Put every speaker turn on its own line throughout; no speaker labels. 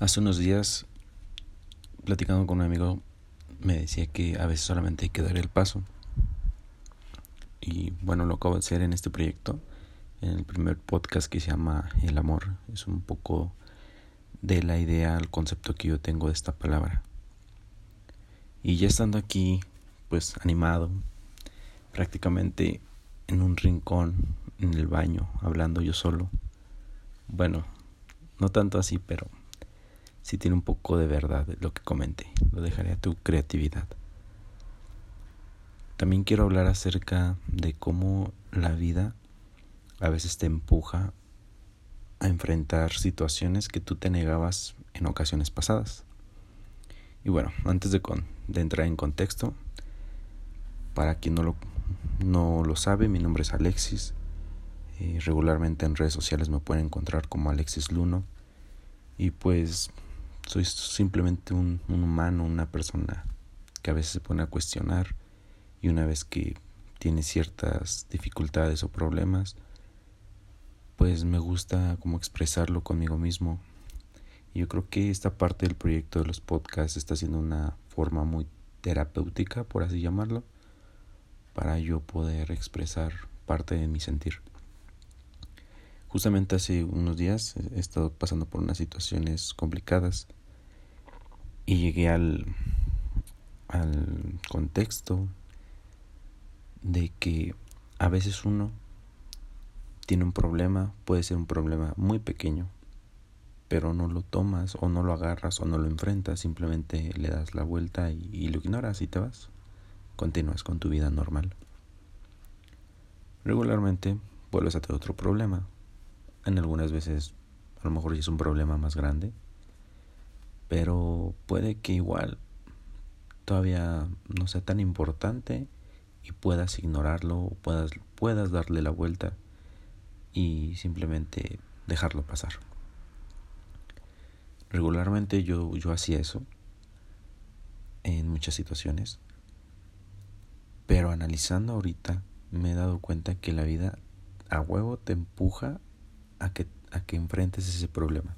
Hace unos días, platicando con un amigo, me decía que a veces solamente hay que dar el paso. Y bueno, lo acabo de hacer en este proyecto, en el primer podcast que se llama El amor. Es un poco de la idea, el concepto que yo tengo de esta palabra. Y ya estando aquí, pues animado, prácticamente en un rincón, en el baño, hablando yo solo. Bueno, no tanto así, pero si tiene un poco de verdad lo que comenté. Lo dejaré a tu creatividad. También quiero hablar acerca de cómo la vida a veces te empuja a enfrentar situaciones que tú te negabas en ocasiones pasadas. Y bueno, antes de, entrar en contexto, para quien no lo, no lo sabe, mi nombre es Alexis. Eh, regularmente en redes sociales me pueden encontrar como Alexis Luno. Y pues soy simplemente un, humano, una persona que a veces se pone a cuestionar y una vez que tiene ciertas dificultades o problemas, pues me gusta como expresarlo conmigo mismo. Yo creo que esta parte del proyecto de los podcasts está siendo una forma muy terapéutica, por así llamarlo, para yo poder expresar parte de mi sentir. Justamente hace unos días he estado pasando por unas situaciones complicadas y llegué al, al contexto de que a veces uno tiene un problema, puede ser un problema muy pequeño, pero no lo tomas o no lo agarras o no lo enfrentas, simplemente le das la vuelta y, y lo ignoras y te vas. Continúas con tu vida normal. Regularmente vuelves a tener otro problema, en algunas veces a lo mejor es un problema más grande, pero puede que igual todavía no sea tan importante y puedas ignorarlo, puedas, puedas darle la vuelta y simplemente dejarlo pasar. Regularmente yo, yo hacía eso en muchas situaciones, pero analizando ahorita me he dado cuenta que la vida a huevo te empuja a que, a que enfrentes ese problema.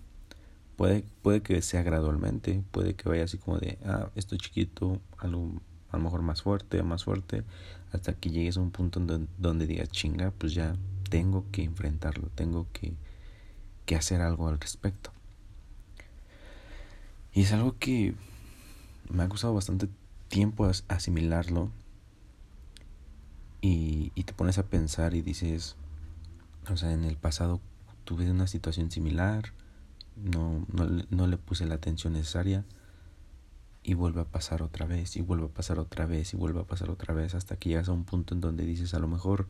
Puede, puede que sea gradualmente, puede que vaya así como de, ah, esto chiquito, algo a lo mejor más fuerte, más fuerte, hasta que llegues a un punto donde, donde digas, chinga, pues ya tengo que enfrentarlo, tengo que, que hacer algo al respecto. Y es algo que me ha costado bastante tiempo asimilarlo y, y te pones a pensar y dices, o sea, en el pasado tuve una situación similar, no, no, no le puse la atención necesaria y vuelve a pasar otra vez y vuelve a pasar otra vez y vuelve a pasar otra vez hasta que llegas a un punto en donde dices a lo mejor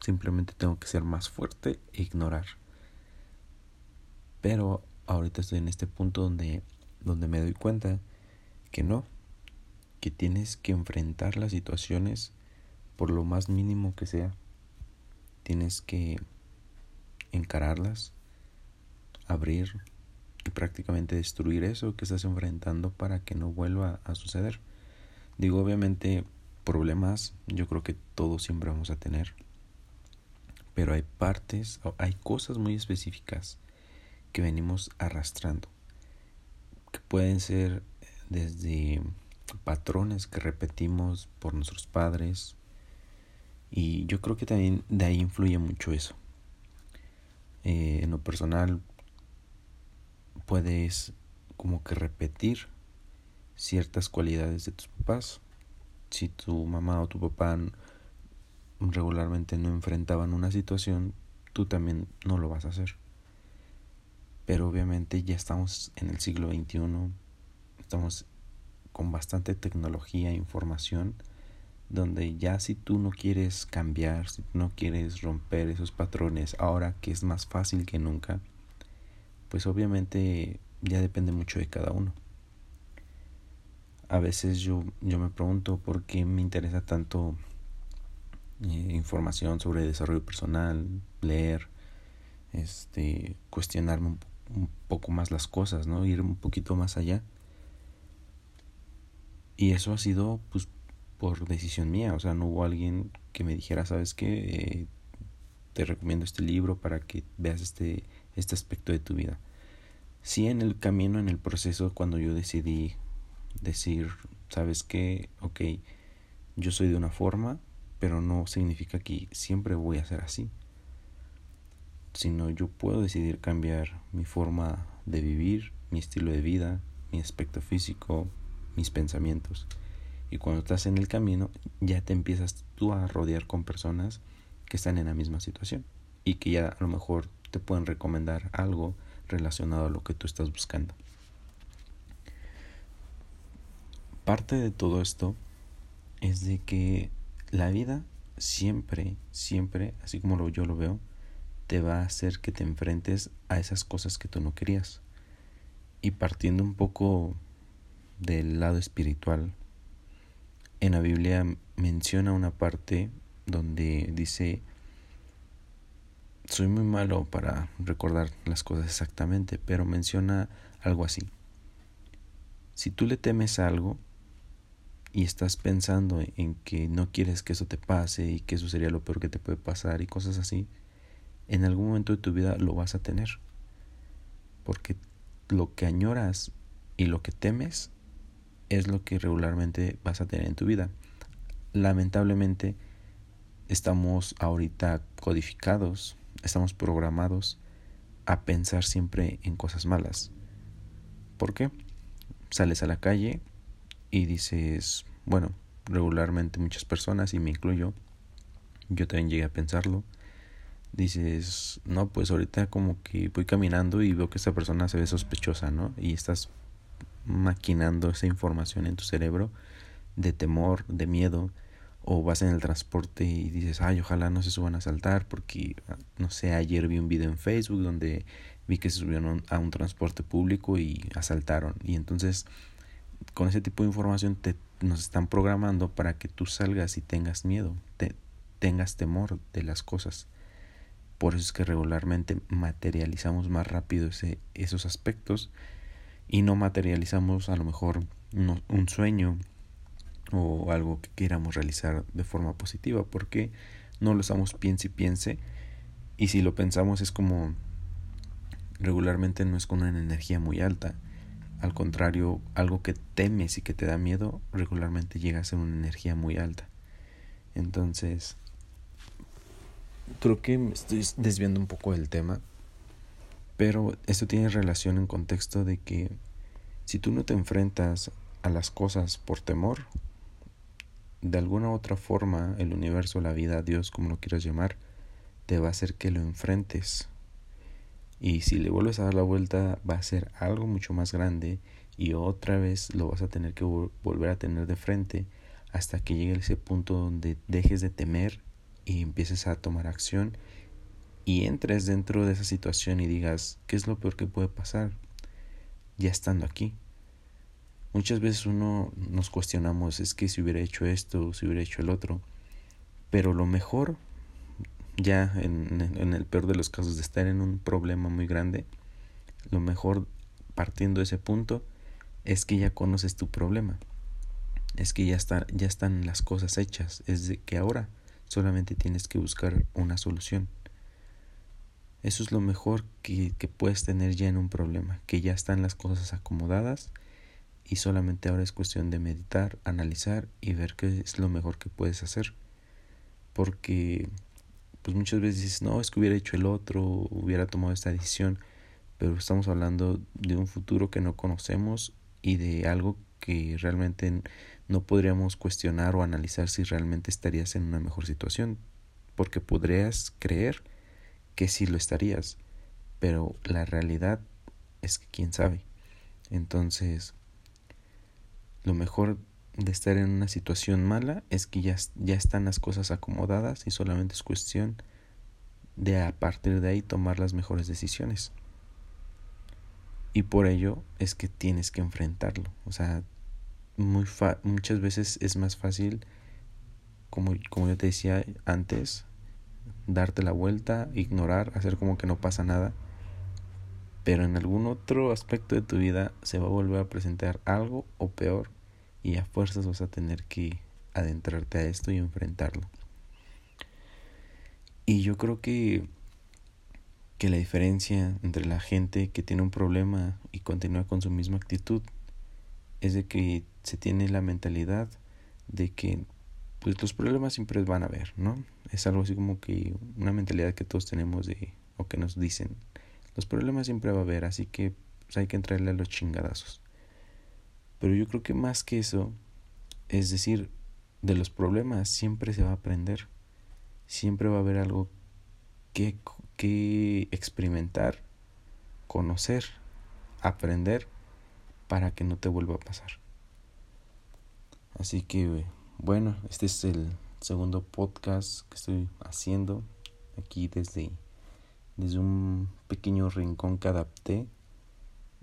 simplemente tengo que ser más fuerte e ignorar. Pero ahorita estoy en este punto donde, donde me doy cuenta que no, que tienes que enfrentar las situaciones por lo más mínimo que sea. Tienes que encararlas, abrir y prácticamente destruir eso que estás enfrentando para que no vuelva a suceder. Digo, obviamente problemas yo creo que todos siempre vamos a tener, pero hay partes, hay cosas muy específicas que venimos arrastrando, que pueden ser desde patrones que repetimos por nuestros padres, y yo creo que también de ahí influye mucho eso. Eh, en lo personal, puedes como que repetir ciertas cualidades de tus papás. Si tu mamá o tu papá regularmente no enfrentaban una situación, tú también no lo vas a hacer. Pero obviamente ya estamos en el siglo XXI, estamos con bastante tecnología e información, donde ya si tú no quieres cambiar, si no quieres romper esos patrones, ahora que es más fácil que nunca, pues obviamente ya depende mucho de cada uno. A veces yo, yo me pregunto por qué me interesa tanto eh, información sobre desarrollo personal, leer, este, cuestionarme un, poco más las cosas, ¿no? Ir un poquito más allá. Y eso ha sido pues por decisión mía, o sea, no hubo alguien que me dijera, ¿sabes qué? Eh, te recomiendo este libro para que veas este, este aspecto de tu vida. Sí, en el camino, en el proceso, cuando yo decidí decir, ¿sabes qué? Ok, yo soy de una forma, pero no significa que siempre voy a ser así. Sino yo puedo decidir cambiar mi forma de vivir, mi estilo de vida, mi aspecto físico, mis pensamientos. Y cuando estás en el camino, ya te empiezas tú a rodear con personas que están en la misma situación y que ya a lo mejor te pueden recomendar algo relacionado a lo que tú estás buscando. Parte de todo esto es de que la vida siempre, siempre, así como lo, yo lo veo, te va a hacer que te enfrentes a esas cosas que tú no querías. Y partiendo un poco del lado espiritual, en la Biblia menciona una parte donde dice, soy muy malo para recordar las cosas exactamente, pero menciona algo así. Si tú le temes algo y estás pensando en que no quieres que eso te pase y que eso sería lo peor que te puede pasar y cosas así, en algún momento de tu vida lo vas a tener. Porque lo que añoras y lo que temes es lo que regularmente vas a tener en tu vida. Lamentablemente estamos ahorita codificados, estamos programados a pensar siempre en cosas malas. ¿Por qué? Sales a la calle y dices, bueno, regularmente muchas personas, y me incluyo, yo también llegué a pensarlo, dices, no, pues ahorita como que voy caminando y veo que esta persona se ve sospechosa, ¿no? Y estás maquinando esa información en tu cerebro de temor, de miedo, o vas en el transporte y dices, ay, ojalá no se suban a saltar, porque, no sé, ayer vi un video en Facebook donde vi que se subieron a un transporte público y asaltaron. Y entonces, con ese tipo de información te, nos están programando para que tú salgas y tengas miedo, te, tengas temor de las cosas. Por eso es que regularmente materializamos más rápido ese, esos aspectos y no materializamos a lo mejor un sueño o algo que queramos realizar de forma positiva porque no lo estamos piense y piense y si lo pensamos es como regularmente no es con una energía muy alta al contrario algo que temes y que te da miedo regularmente llega a ser una energía muy alta. Entonces creo que me estoy desviando un poco del tema, pero esto tiene relación en contexto de que si tú no te enfrentas a las cosas por temor, de alguna u otra forma el universo, la vida, Dios, como lo quieras llamar, te va a hacer que lo enfrentes. Y si le vuelves a dar la vuelta va a ser algo mucho más grande y otra vez lo vas a tener que volver a tener de frente hasta que llegue ese punto donde dejes de temer y empieces a tomar acción y entres dentro de esa situación y digas, ¿qué es lo peor que puede pasar? Ya estando aquí. Muchas veces uno nos cuestionamos, es que si hubiera hecho esto, si hubiera hecho el otro, pero lo mejor, ya en, en el peor de los casos de estar en un problema muy grande, lo mejor partiendo de ese punto es que ya conoces tu problema, es que ya, está, ya están las cosas hechas, es de que ahora solamente tienes que buscar una solución. Eso es lo mejor que, que, puedes tener ya en un problema, que ya están las cosas acomodadas y solamente ahora es cuestión de meditar, analizar y ver qué es lo mejor que puedes hacer. Porque pues muchas veces dices, no, es que hubiera hecho el otro, hubiera tomado esta decisión, pero estamos hablando de un futuro que no conocemos y de algo que realmente no podríamos cuestionar o analizar si realmente estarías en una mejor situación, porque podrías creer que sí lo estarías, pero la realidad es que quién sabe. Entonces, lo mejor de estar en una situación mala es que ya, ya están las cosas acomodadas y solamente es cuestión de a partir de ahí tomar las mejores decisiones. Y por ello es que tienes que enfrentarlo. O sea, muy muchas veces es más fácil, como, como yo te decía antes, darte la vuelta, ignorar, hacer como que no pasa nada. Pero en algún otro aspecto de tu vida se va a volver a presentar algo o peor y a fuerzas vas a tener que adentrarte a esto y enfrentarlo. Y yo creo que que la diferencia entre la gente que tiene un problema y continúa con su misma actitud es de que se tiene la mentalidad de que pues los problemas siempre van a haber, ¿no? Es algo así como que una mentalidad que todos tenemos de o que nos dicen, los problemas siempre va a haber, así que pues, hay que entrarle a los chingadazos. Pero yo creo que más que eso, es decir, de los problemas siempre se va a aprender. Siempre va a haber algo que, que experimentar, conocer, aprender para que no te vuelva a pasar. Así que bueno, este es el segundo podcast que estoy haciendo aquí desde, desde un pequeño rincón que adapté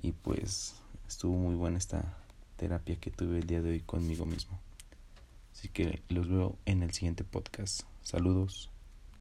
y pues estuvo muy buena esta terapia que tuve el día de hoy conmigo mismo. Así que los veo en el siguiente podcast. Saludos.